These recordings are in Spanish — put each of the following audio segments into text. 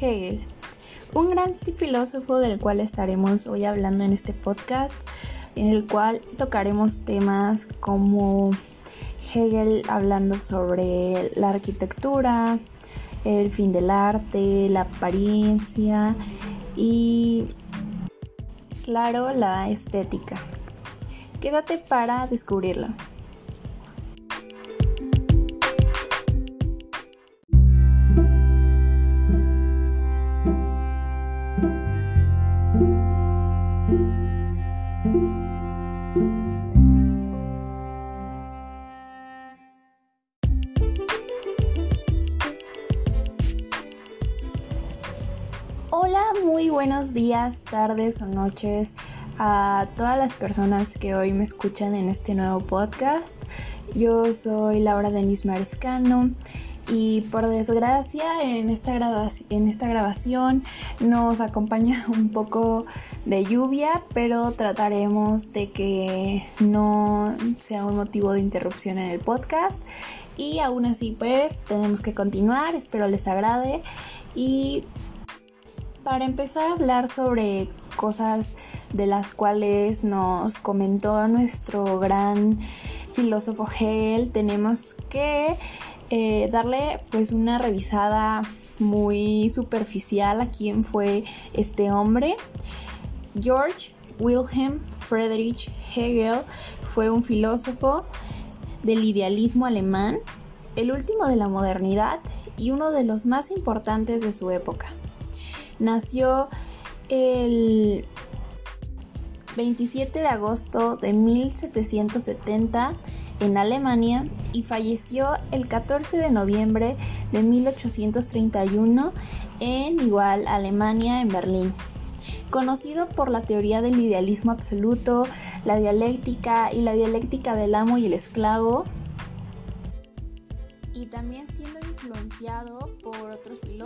Hegel, un gran filósofo del cual estaremos hoy hablando en este podcast, en el cual tocaremos temas como Hegel hablando sobre la arquitectura, el fin del arte, la apariencia y, claro, la estética. Quédate para descubrirlo. Hola, muy buenos días, tardes o noches a todas las personas que hoy me escuchan en este nuevo podcast. Yo soy Laura Denis Mariscano y por desgracia en esta, en esta grabación nos acompaña un poco de lluvia, pero trataremos de que no sea un motivo de interrupción en el podcast. Y aún así pues tenemos que continuar, espero les agrade y para empezar a hablar sobre cosas de las cuales nos comentó nuestro gran filósofo Hegel, tenemos que eh, darle pues una revisada muy superficial a quién fue este hombre. George Wilhelm Friedrich Hegel fue un filósofo del idealismo alemán, el último de la modernidad y uno de los más importantes de su época. Nació el 27 de agosto de 1770 en Alemania y falleció el 14 de noviembre de 1831 en igual Alemania, en Berlín. Conocido por la teoría del idealismo absoluto, la dialéctica y la dialéctica del amo y el esclavo, y también siendo influenciado por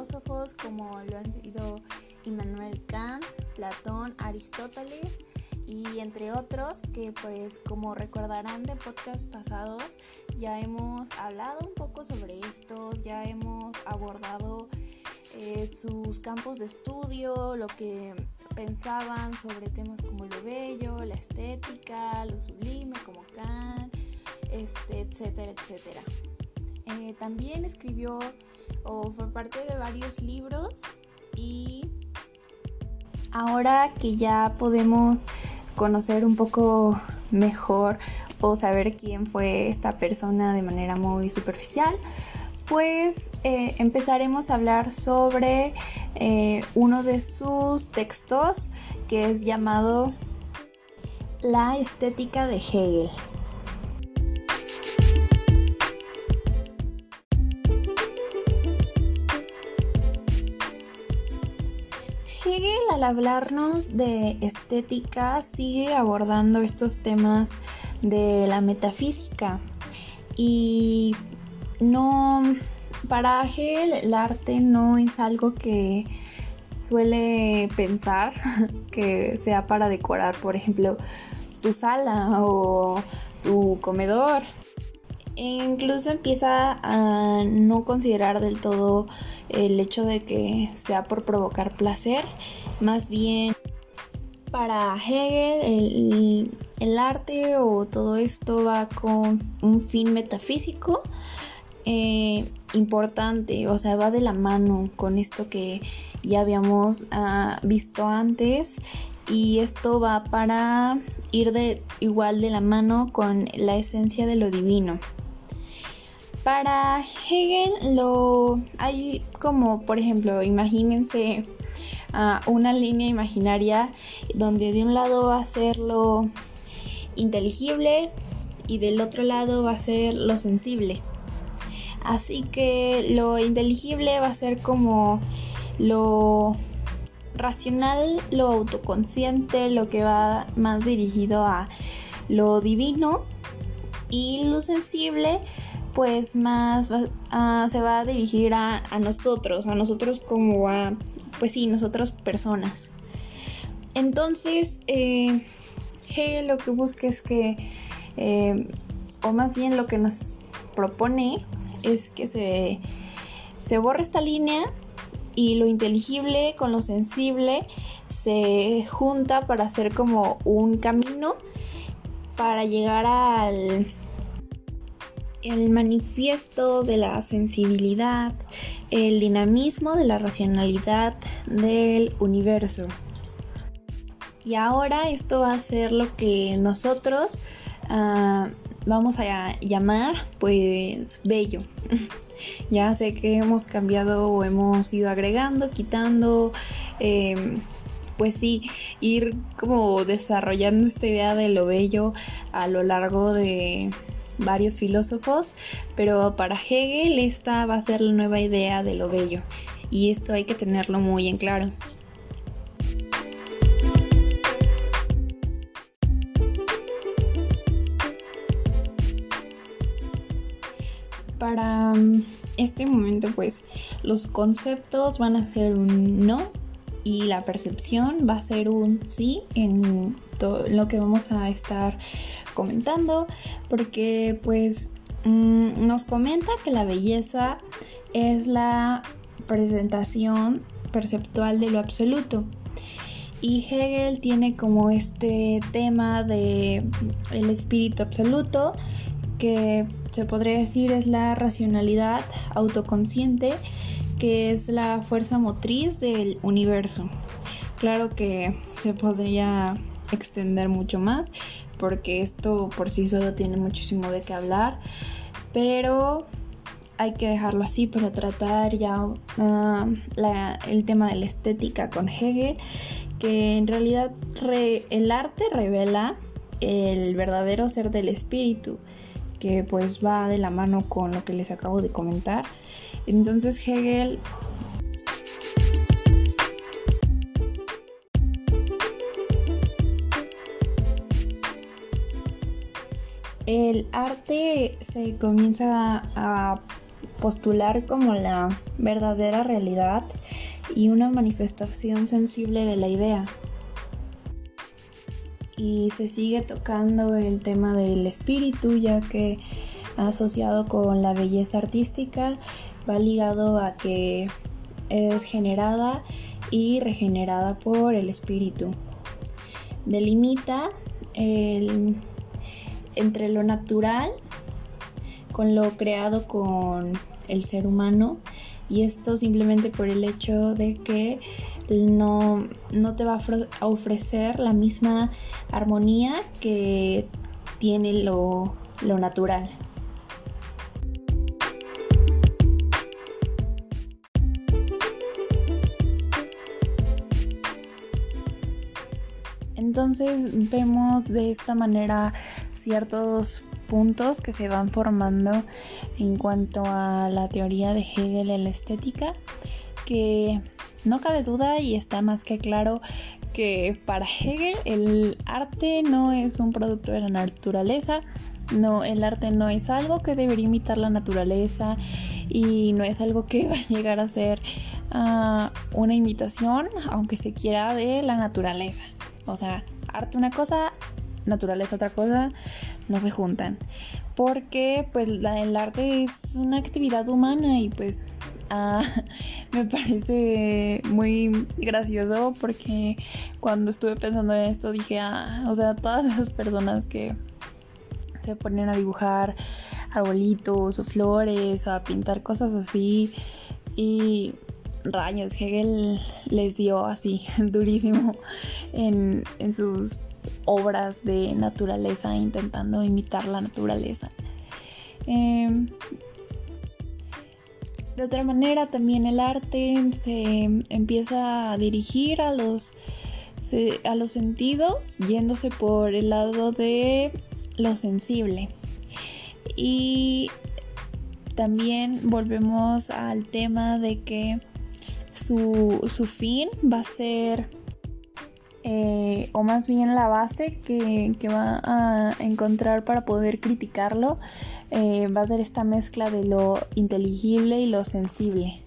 filósofos como lo han sido Immanuel Kant, Platón, Aristóteles y entre otros que pues como recordarán de podcasts pasados ya hemos hablado un poco sobre estos, ya hemos abordado eh, sus campos de estudio, lo que pensaban sobre temas como lo bello, la estética, lo sublime como Kant, este, etcétera, etcétera. Eh, también escribió o fue parte de varios libros y ahora que ya podemos conocer un poco mejor o saber quién fue esta persona de manera muy superficial, pues eh, empezaremos a hablar sobre eh, uno de sus textos que es llamado La estética de Hegel. Al hablarnos de estética sigue abordando estos temas de la metafísica. Y no para Hegel el arte no es algo que suele pensar que sea para decorar por ejemplo tu sala o tu comedor incluso empieza a no considerar del todo el hecho de que sea por provocar placer, más bien para Hegel el, arte o todo esto va con un fin metafísico eh, importante, o sea, va de la mano con esto que ya habíamos ah, visto antes y esto va para ir de igual de la mano con la esencia de lo divino. Para Hegel lo hay como, por ejemplo, imagínense uh, una línea imaginaria donde de un lado va a ser lo inteligible y del otro lado va a ser lo sensible. Así que lo inteligible va a ser como lo racional, lo autoconsciente, lo que va más dirigido a lo divino y lo sensible pues más se va a dirigir a, nosotros, a nosotros como a, pues sí, nosotros personas. Entonces, eh, Hegel lo que busca es que, eh, o más bien lo que nos propone es que se, se borre esta línea y lo inteligible con lo sensible se junta para hacer como un camino para llegar al el manifiesto de la sensibilidad, el dinamismo de la racionalidad del universo. Y ahora esto va a ser lo que nosotros ah, vamos a llamar pues bello. ya sé que hemos cambiado o hemos ido agregando, quitando, em, pues sí, ir como desarrollando esta idea de lo bello a lo largo de varios filósofos, pero para Hegel esta va a ser la nueva idea de lo bello y esto hay que tenerlo muy en claro. Para mm, este momento pues los conceptos van a ser un no y la percepción va a ser un sí en todo lo que vamos a estar comentando porque pues mm, nos comenta que la belleza es la presentación perceptual de lo absoluto. Y Hegel tiene como este tema de el espíritu absoluto que se podría decir es la racionalidad autoconsciente que es la fuerza motriz del universo. Claro que se podría extender mucho más porque esto por sí solo tiene muchísimo de qué hablar, pero hay que dejarlo así para tratar ya ah, el tema de la estética con Hegel, que en realidad el arte revela el verdadero ser del espíritu que pues va de la mano con lo que les acabo de comentar. Entonces Hegel el arte se comienza a postular como la verdadera realidad y una manifestación sensible de la idea y se sigue tocando el tema del espíritu ya que asociado con la belleza artística va ligado a que es generada y regenerada por el espíritu. Delimita entre lo natural con lo creado con el ser humano y esto simplemente por el hecho de que no, no te va a ofrecer la misma armonía que tiene lo, lo natural. Entonces vemos de esta manera ciertos puntos que se van formando en cuanto a la teoría de Hegel en la estética que no cabe duda y está más que claro que para Hegel el arte no es un producto de la naturaleza, no, el arte no es algo que debería imitar la naturaleza y no es algo que va a llegar a ser ah, una imitación, aunque se quiera, de la naturaleza. O sea, arte una cosa, naturaleza otra cosa, no se juntan. Porque pues el arte es una actividad humana y pues Ah, me parece muy gracioso porque cuando estuve pensando en esto dije, ah, o sea, todas esas personas que se ponen a dibujar arbolitos o flores, a pintar cosas así y rayos, Hegel les dio así durísimo en, en sus obras de naturaleza intentando imitar la naturaleza. Eh, de otra manera, también el arte se empieza a dirigir a los, a los sentidos, yéndose por el lado de lo sensible. Y también volvemos al tema de que su, su fin va a ser eh, o más bien la base que, va a encontrar para poder criticarlo eh, va a ser esta mezcla de lo inteligible y lo sensible.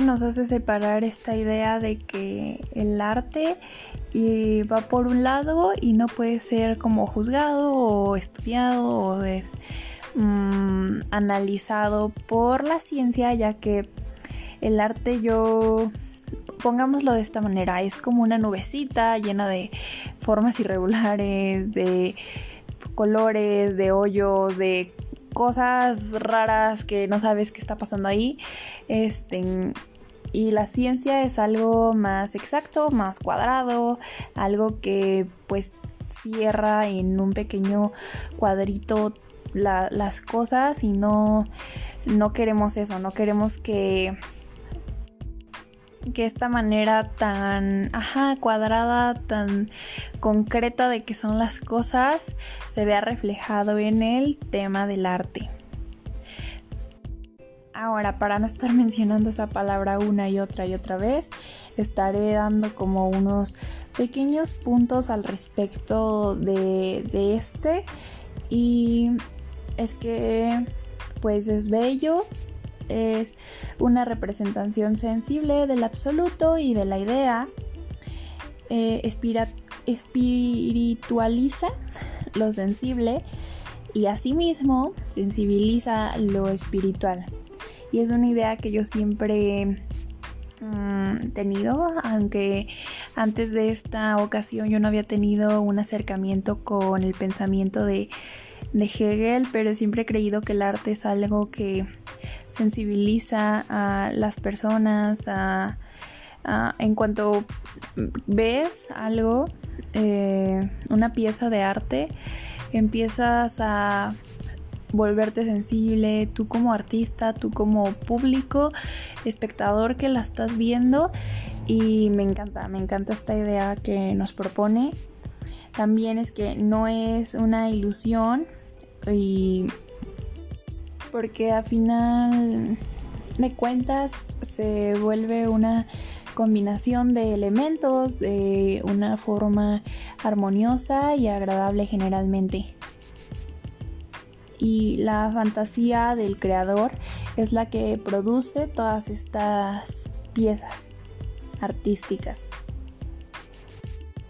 Nos hace separar esta idea de que el arte va por un lado y no puede ser como juzgado o estudiado o de, mm, analizado por la ciencia, ya que el arte yo pongámoslo de esta manera, es como una nubecita llena de formas irregulares, de colores, de hoyos, de cosas raras que no sabes qué está pasando ahí. Este, y la ciencia es algo más exacto, más cuadrado, algo que pues cierra en un pequeño cuadrito las cosas y no, no queremos eso, no queremos que que esta manera tan, ajá, cuadrada, tan concreta de que son las cosas, se vea reflejado en el tema del arte. Ahora, para no estar mencionando esa palabra una y otra y otra vez, estaré dando como unos pequeños puntos al respecto de, de este. Y es que, pues es bello, es una representación sensible del absoluto y de la idea, eh, espiritualiza lo sensible y asimismo sensibiliza lo espiritual. Y es una idea que yo siempre mm, tenido, aunque antes de esta ocasión yo no había tenido un acercamiento con el pensamiento de, de Hegel, pero siempre he creído que el arte es algo que sensibiliza a las personas, en cuanto ves algo, eh, una pieza de arte, empiezas a volverte sensible, tú como artista, tú como público, espectador que la estás viendo y me encanta, me encanta esta idea que nos propone. También es que no es una ilusión y porque a final de cuentas se vuelve una combinación de elementos de una forma armoniosa y agradable generalmente. Y la fantasía del creador es la que produce todas estas piezas artísticas.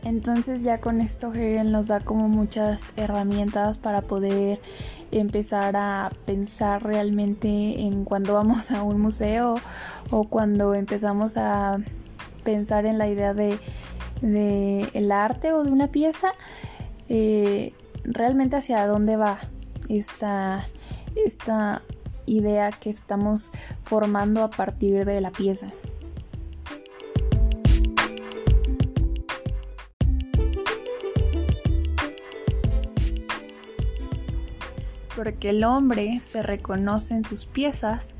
Entonces ya con esto Hegel nos da como muchas herramientas para poder empezar a pensar realmente en cuando vamos a un museo o cuando empezamos a pensar en la idea de, el arte o de una pieza, eh, realmente hacia dónde va esta, esta idea que estamos formando a partir de la pieza. Porque el hombre se reconoce en sus piezas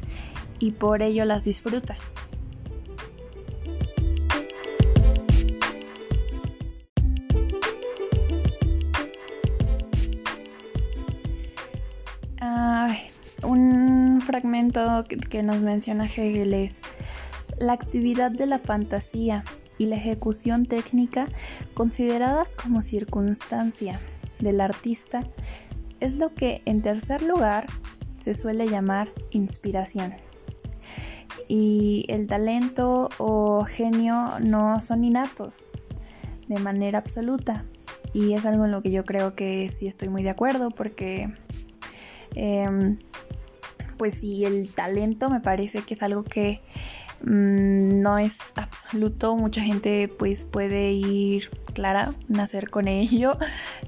y por ello las disfruta. un fragmento que nos menciona Hegel es la actividad de la fantasía y la ejecución técnica consideradas como circunstancia del artista es lo que en tercer lugar se suele llamar inspiración. Y el talento o genio no son innatos de manera absoluta. Y es algo en lo que yo creo que sí estoy muy de acuerdo porque em, pues sí, el talento me parece que es algo que Mm, no es absoluto, mucha gente pues puede ir, clara, nacer con ello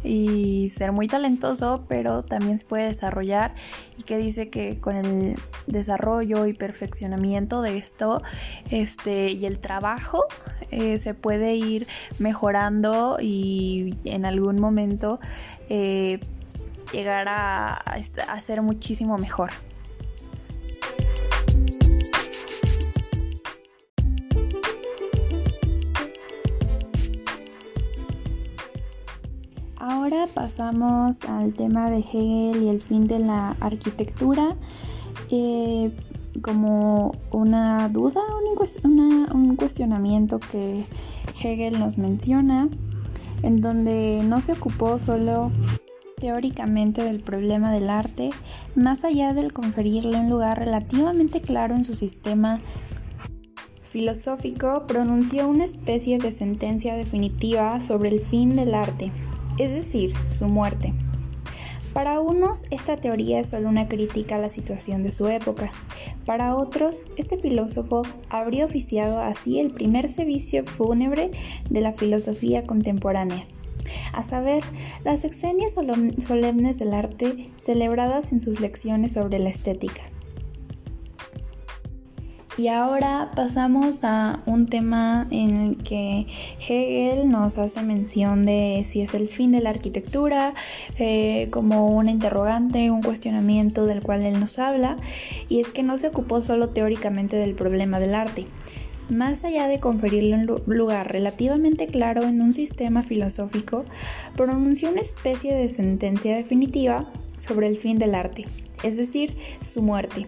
y ser muy talentoso, pero también se puede desarrollar y que dice que con el desarrollo y perfeccionamiento de esto este, y el trabajo eh, se puede ir mejorando y en algún momento eh, llegar a, a ser muchísimo mejor. Ahora pasamos al tema de Hegel y el fin de la arquitectura. Eh, como una duda, un cuestionamiento que Hegel nos menciona, en donde no se ocupó solo teóricamente del problema del arte, más allá del conferirle un lugar relativamente claro en su sistema filosófico pronunció una especie de sentencia definitiva sobre el fin del arte, es decir, su muerte. Para unos, esta teoría es solo una crítica a la situación de su época. Para otros, este filósofo habría oficiado así el primer servicio fúnebre de la filosofía contemporánea, a saber, las exenias solemnes del arte celebradas en sus lecciones sobre la estética. Y ahora pasamos a un tema en el que Hegel nos hace mención de si es el fin de la arquitectura, eh, como una interrogante, un cuestionamiento del cual él nos habla, y es que no se ocupó solo teóricamente del problema del arte. Más allá de conferirle un lugar relativamente claro en un sistema filosófico, pronunció una especie de sentencia definitiva sobre el fin del arte, es decir, su muerte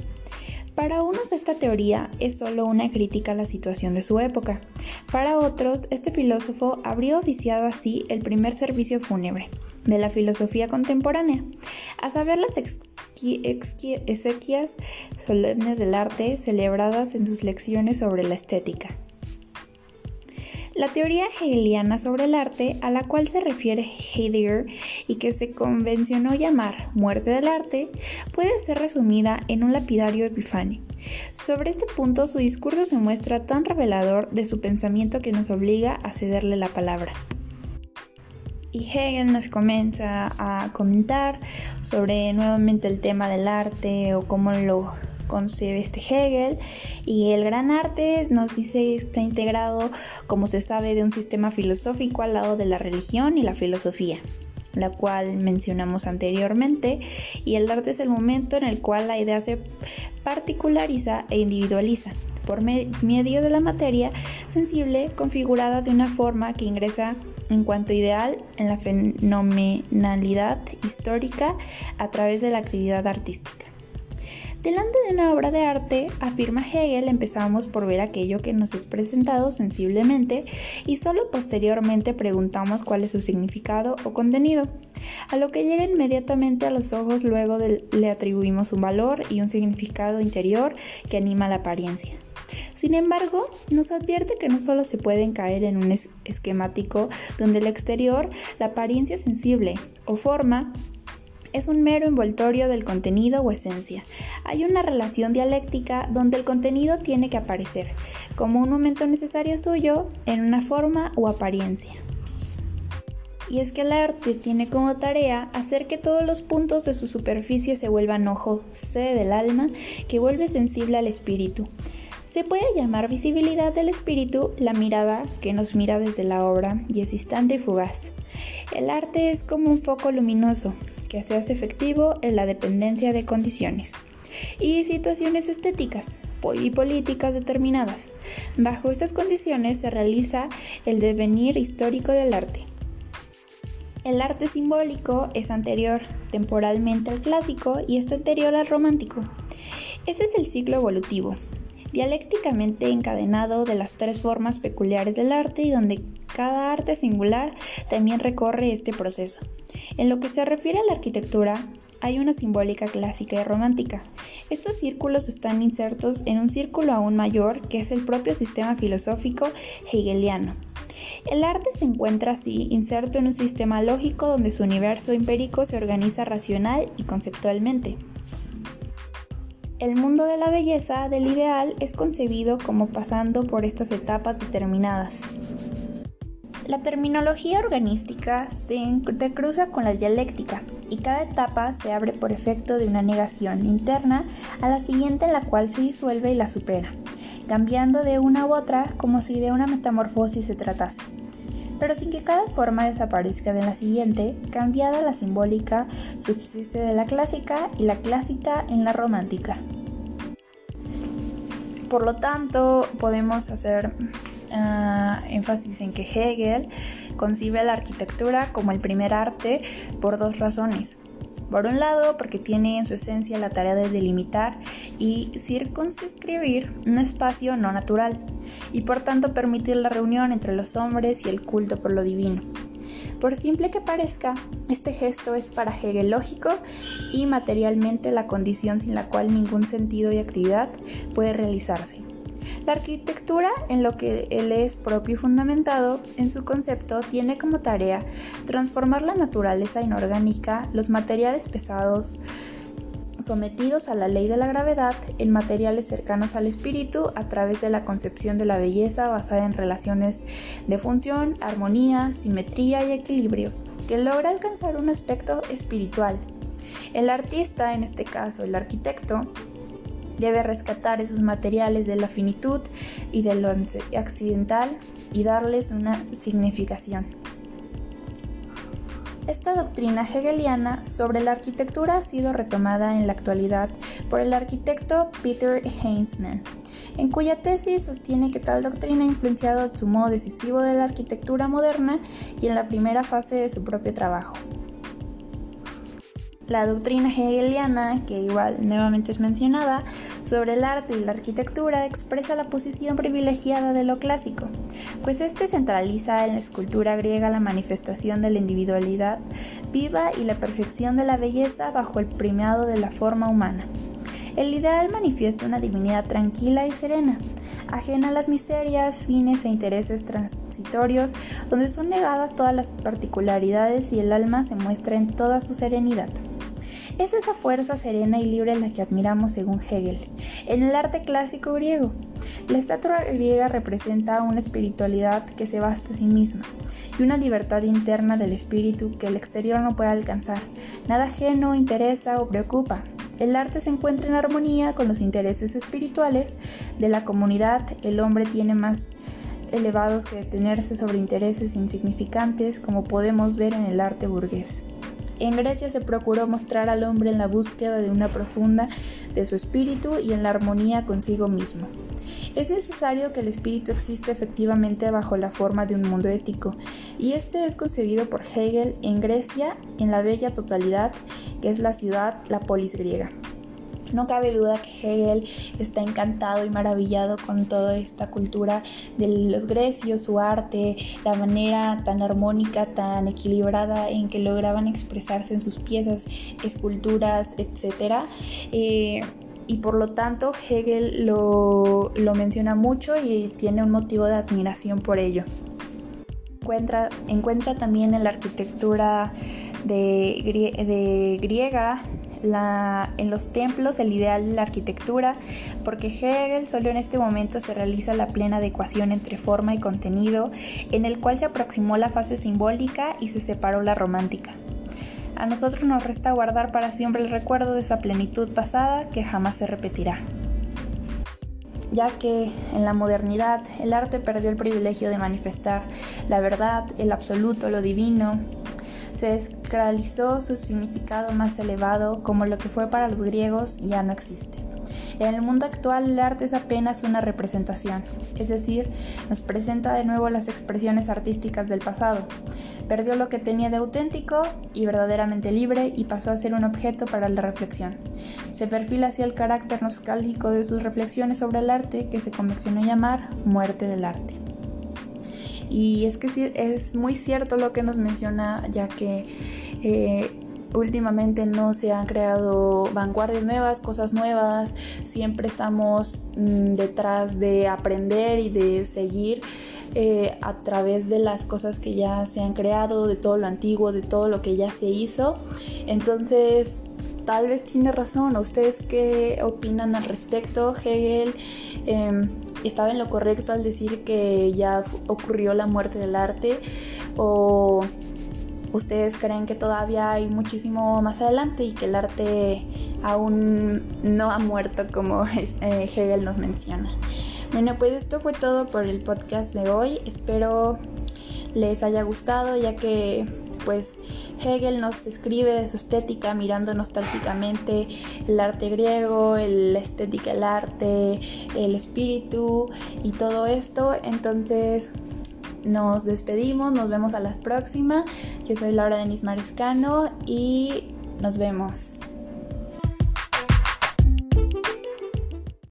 para unos esta teoría es solo una crítica a la situación de su época. Para otros, este filósofo habría oficiado así el primer servicio fúnebre de la filosofía contemporánea, a saber las exequias solemnes del arte celebradas en sus lecciones sobre la estética. La teoría hegeliana sobre el arte, a la cual se refiere Heidegger y que se convencionó llamar muerte del arte, puede ser resumida en un lapidario epifanio. Sobre este punto, su discurso se muestra tan revelador de su pensamiento que nos obliga a cederle la palabra. Y Hegel nos comienza a comentar sobre nuevamente el tema del arte o cómo lo concebe este Hegel y el gran arte nos dice está integrado, como se sabe, de un sistema filosófico al lado de la religión y la filosofía la cual mencionamos anteriormente, y el arte es el momento en el cual la idea se particulariza e individualiza por medio de la materia sensible configurada de una forma que ingresa en cuanto ideal en la fenomenalidad histórica a través de la actividad artística. Delante de una obra de arte, afirma Hegel, empezamos por ver aquello que nos es presentado sensiblemente y solo posteriormente preguntamos cuál es su significado o contenido. A lo que llega inmediatamente a los ojos luego le atribuimos un valor y un significado interior que anima la apariencia. Sin embargo, nos advierte que no solo se pueden caer en un esquemático donde el exterior, la apariencia sensible o forma, es un mero envoltorio del contenido o esencia. Hay una relación dialéctica donde el contenido tiene que aparecer como un momento necesario suyo en una forma o apariencia. Y es que el arte tiene como tarea hacer que todos los puntos de su superficie se vuelvan ojo, sede del alma, que vuelve sensible al espíritu. Se puede llamar visibilidad del espíritu la mirada que nos mira desde la obra y es instante y fugaz. El arte es como un foco luminoso que se hace efectivo en la dependencia de condiciones y situaciones estéticas y políticas determinadas. Bajo estas condiciones se realiza el devenir histórico del arte. El arte simbólico es anterior temporalmente al clásico y está anterior al romántico. Ese es el ciclo evolutivo, dialécticamente encadenado de las tres formas peculiares del arte y donde cada arte singular también recorre este proceso. En lo que se refiere a la arquitectura, hay una simbólica clásica y romántica. Estos círculos están insertos en un círculo aún mayor que es el propio sistema filosófico hegeliano. El arte se encuentra así inserto en un sistema lógico donde su universo empírico se organiza racional y conceptualmente. El mundo de la belleza del ideal es concebido como pasando por estas etapas determinadas. La terminología organística se intercruza con la dialéctica y cada etapa se abre por efecto de una negación interna a la siguiente en la cual se disuelve y la supera, cambiando de una u otra como si de una metamorfosis se tratase pero sin que cada forma desaparezca de la siguiente, cambiada la simbólica, subsiste de la clásica y la clásica en la romántica. Por lo tanto, podemos hacer ah, énfasis en que Hegel concibe la arquitectura como el primer arte por dos razones. Por un lado, porque tiene en su esencia la tarea de delimitar y circunscribir un espacio no natural, y por tanto permitir la reunión entre los hombres y el culto por lo divino. Por simple que parezca, este gesto es para Hegel lógico y materialmente la condición sin la cual ningún sentido y actividad puede realizarse. La arquitectura, en lo que él es propio y fundamentado en su concepto, tiene como tarea transformar la naturaleza inorgánica, los materiales pesados, sometidos a la ley de la gravedad en materiales cercanos al espíritu a través de la concepción de la belleza basada en relaciones de función, armonía, simetría y equilibrio, que logra alcanzar un aspecto espiritual. El artista, en este caso el arquitecto, debe rescatar esos materiales de la finitud y de lo accidental y darles una significación. Esta doctrina hegeliana sobre la arquitectura ha sido retomada en la actualidad por el arquitecto Peter Heinzmann, en cuya tesis sostiene que tal doctrina ha influenciado el modo decisivo de la arquitectura moderna y en la primera fase de su propio trabajo. La doctrina hegeliana, que igual nuevamente es mencionada, sobre el arte y la arquitectura expresa la posición privilegiada de lo clásico, pues este centraliza en la escultura griega la manifestación de la individualidad viva y la perfección de la belleza bajo el primado de la forma humana. El ideal manifiesta una divinidad tranquila y serena, ajena a las miserias, fines e intereses transitorios, donde son negadas todas las particularidades y el alma se muestra en toda su serenidad. Es esa fuerza serena y libre la que admiramos según Hegel. En el arte clásico griego, la estatua griega representa una espiritualidad que se basta a sí misma y una libertad interna del espíritu que el exterior no puede alcanzar. Nada ajeno interesa o preocupa. El arte se encuentra en armonía con los intereses espirituales de la comunidad. El hombre tiene más elevados que detenerse sobre intereses insignificantes como podemos ver en el arte burgués. En Grecia se procuró mostrar al hombre en la búsqueda de una profunda de su espíritu y en la armonía consigo mismo. Es necesario que el espíritu exista efectivamente bajo la forma de un mundo ético, y este es concebido por Hegel en Grecia en la bella totalidad que es la ciudad, la polis griega. No cabe duda que Hegel está encantado y maravillado con toda esta cultura de los grecios, su arte, la manera tan armónica, tan equilibrada en que lograban expresarse en sus piezas, esculturas, etc. Eh, y por lo tanto Hegel lo, menciona mucho y tiene un motivo de admiración por ello. Encuentra, encuentra también en la arquitectura de, de griega en los templos el ideal de la arquitectura, porque Hegel solo en este momento se realiza la plena adecuación entre forma y contenido, en el cual se aproximó la fase simbólica y se separó la romántica. A nosotros nos resta guardar para siempre el recuerdo de esa plenitud pasada que jamás se repetirá ya que en la modernidad el arte perdió el privilegio de manifestar la verdad, el absoluto, lo divino, se descralizó su significado más elevado como lo que fue para los griegos ya no existe. En el mundo actual el arte es apenas una representación, es decir, nos presenta de nuevo las expresiones artísticas del pasado. Perdió lo que tenía de auténtico y verdaderamente libre y pasó a ser un objeto para la reflexión. Se perfila hacia el carácter nostálgico de sus reflexiones sobre el arte que se convencionó llamar muerte del arte. Y es que sí, es muy cierto lo que nos menciona, ya que eh, últimamente no se han creado vanguardias nuevas, cosas nuevas, siempre estamos mm, detrás de aprender y de seguir eh, a través de las cosas que ya se han creado, de todo lo antiguo, de todo lo que ya se hizo. Entonces, tal vez tiene razón. ¿Ustedes qué opinan al respecto? Hegel em, estaba en lo correcto al decir que ya ocurrió la muerte del arte o ustedes creen que todavía hay muchísimo más adelante y que el arte aún no ha muerto como eh, Hegel nos menciona. Bueno, pues esto fue todo por el podcast de hoy. Espero les haya gustado ya que pues Hegel nos escribe de su estética mirando nostálgicamente el arte griego, la estética del arte, el espíritu y todo esto. Entonces nos despedimos, nos vemos a la próxima. Yo soy Laura Denis Mariscano y nos vemos.